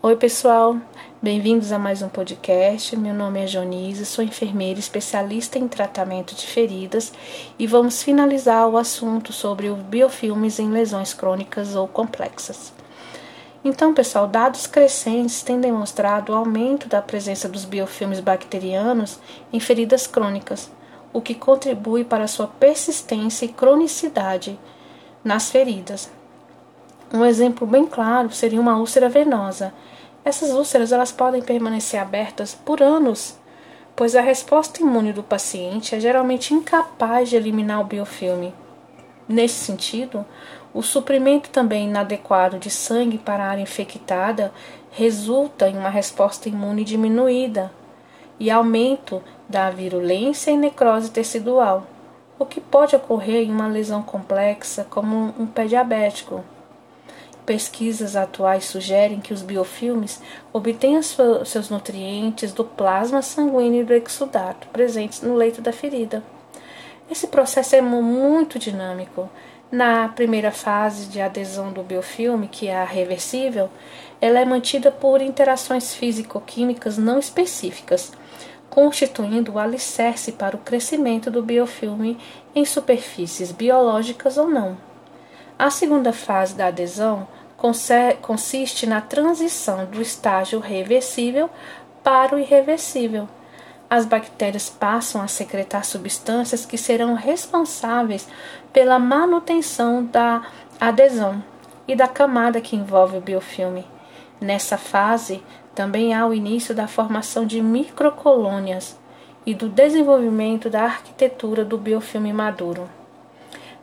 Oi, pessoal, bem-vindos a mais um podcast. Meu nome é Jonise, sou enfermeira especialista em tratamento de feridas e vamos finalizar o assunto sobre os biofilmes em lesões crônicas ou complexas. Então, pessoal, dados crescentes têm demonstrado o aumento da presença dos biofilmes bacterianos em feridas crônicas, o que contribui para sua persistência e cronicidade nas feridas. Um exemplo bem claro seria uma úlcera venosa essas úlceras elas podem permanecer abertas por anos, pois a resposta imune do paciente é geralmente incapaz de eliminar o biofilme. Nesse sentido, o suprimento também inadequado de sangue para a área infectada resulta em uma resposta imune diminuída e aumento da virulência e necrose tecidual, o que pode ocorrer em uma lesão complexa como um pé diabético. Pesquisas atuais sugerem que os biofilmes obtêm seus nutrientes do plasma sanguíneo e do exudato presentes no leito da ferida. Esse processo é muito dinâmico. Na primeira fase de adesão do biofilme, que é a reversível, ela é mantida por interações físico-químicas não específicas, constituindo o alicerce para o crescimento do biofilme em superfícies biológicas ou não. A segunda fase da adesão consiste na transição do estágio reversível para o irreversível. As bactérias passam a secretar substâncias que serão responsáveis pela manutenção da adesão e da camada que envolve o biofilme. Nessa fase, também há o início da formação de microcolônias e do desenvolvimento da arquitetura do biofilme maduro.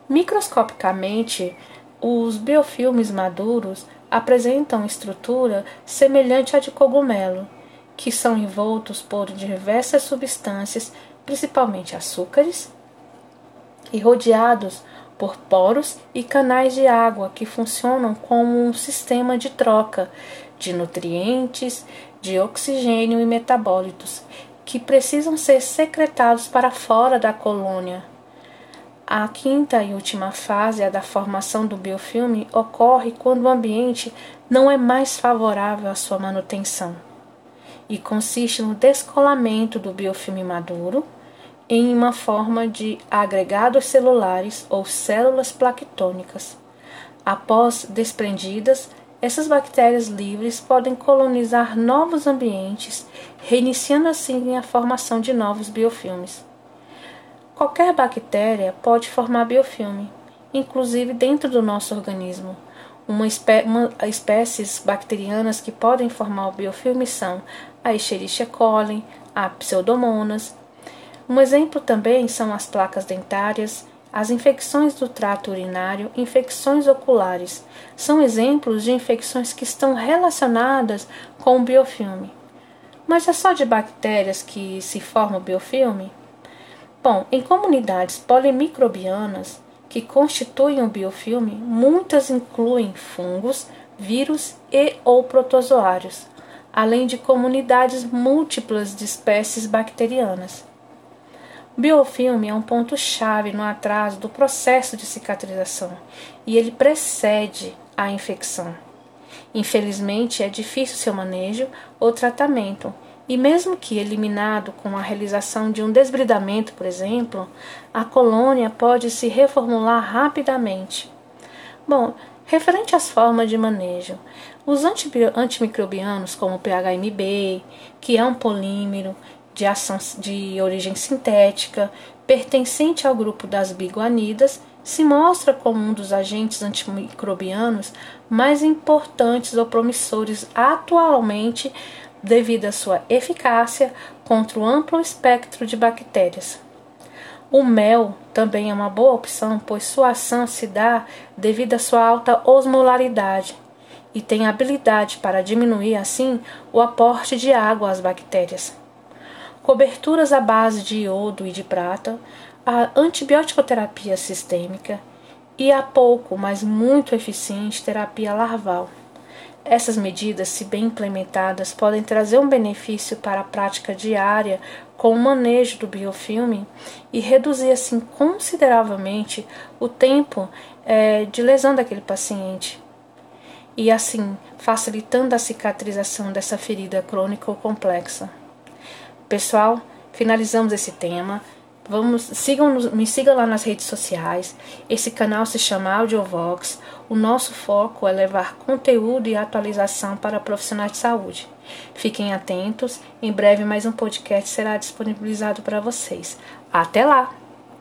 Microscopicamente, os biofilmes maduros apresentam estrutura semelhante à de cogumelo, que são envoltos por diversas substâncias, principalmente açúcares, e rodeados por poros e canais de água que funcionam como um sistema de troca de nutrientes, de oxigênio e metabólitos que precisam ser secretados para fora da colônia a quinta e última fase, a da formação do biofilme, ocorre quando o ambiente não é mais favorável à sua manutenção e consiste no descolamento do biofilme maduro em uma forma de agregados celulares ou células plaquetônicas. Após desprendidas, essas bactérias livres podem colonizar novos ambientes, reiniciando assim a formação de novos biofilmes. Qualquer bactéria pode formar biofilme, inclusive dentro do nosso organismo. Uma, espé uma espécies bacterianas que podem formar o biofilme são a Escherichia coli, a Pseudomonas. Um exemplo também são as placas dentárias, as infecções do trato urinário, infecções oculares. São exemplos de infecções que estão relacionadas com o biofilme. Mas é só de bactérias que se forma o biofilme? Bom, em comunidades polimicrobianas que constituem o biofilme, muitas incluem fungos, vírus e ou protozoários, além de comunidades múltiplas de espécies bacterianas. O biofilme é um ponto-chave no atraso do processo de cicatrização e ele precede a infecção. Infelizmente, é difícil seu manejo ou tratamento e mesmo que eliminado com a realização de um desbridamento, por exemplo, a colônia pode se reformular rapidamente. Bom, referente às formas de manejo, os antimicrobianos, como o PHMB, que é um polímero de, ação, de origem sintética, pertencente ao grupo das biguanidas, se mostra como um dos agentes antimicrobianos mais importantes ou promissores atualmente devido à sua eficácia contra o amplo espectro de bactérias. O mel também é uma boa opção, pois sua ação se dá devido à sua alta osmolaridade e tem habilidade para diminuir assim o aporte de água às bactérias. Coberturas à base de iodo e de prata, a antibioticoterapia sistêmica e a pouco, mas muito eficiente terapia larval. Essas medidas, se bem implementadas, podem trazer um benefício para a prática diária com o manejo do biofilme e reduzir assim consideravelmente o tempo é, de lesão daquele paciente. e assim facilitando a cicatrização dessa ferida crônica ou complexa. Pessoal, finalizamos esse tema. Vamos, sigam, me sigam lá nas redes sociais. Esse canal se chama Audiovox. O nosso foco é levar conteúdo e atualização para profissionais de saúde. Fiquem atentos, em breve mais um podcast será disponibilizado para vocês. Até lá!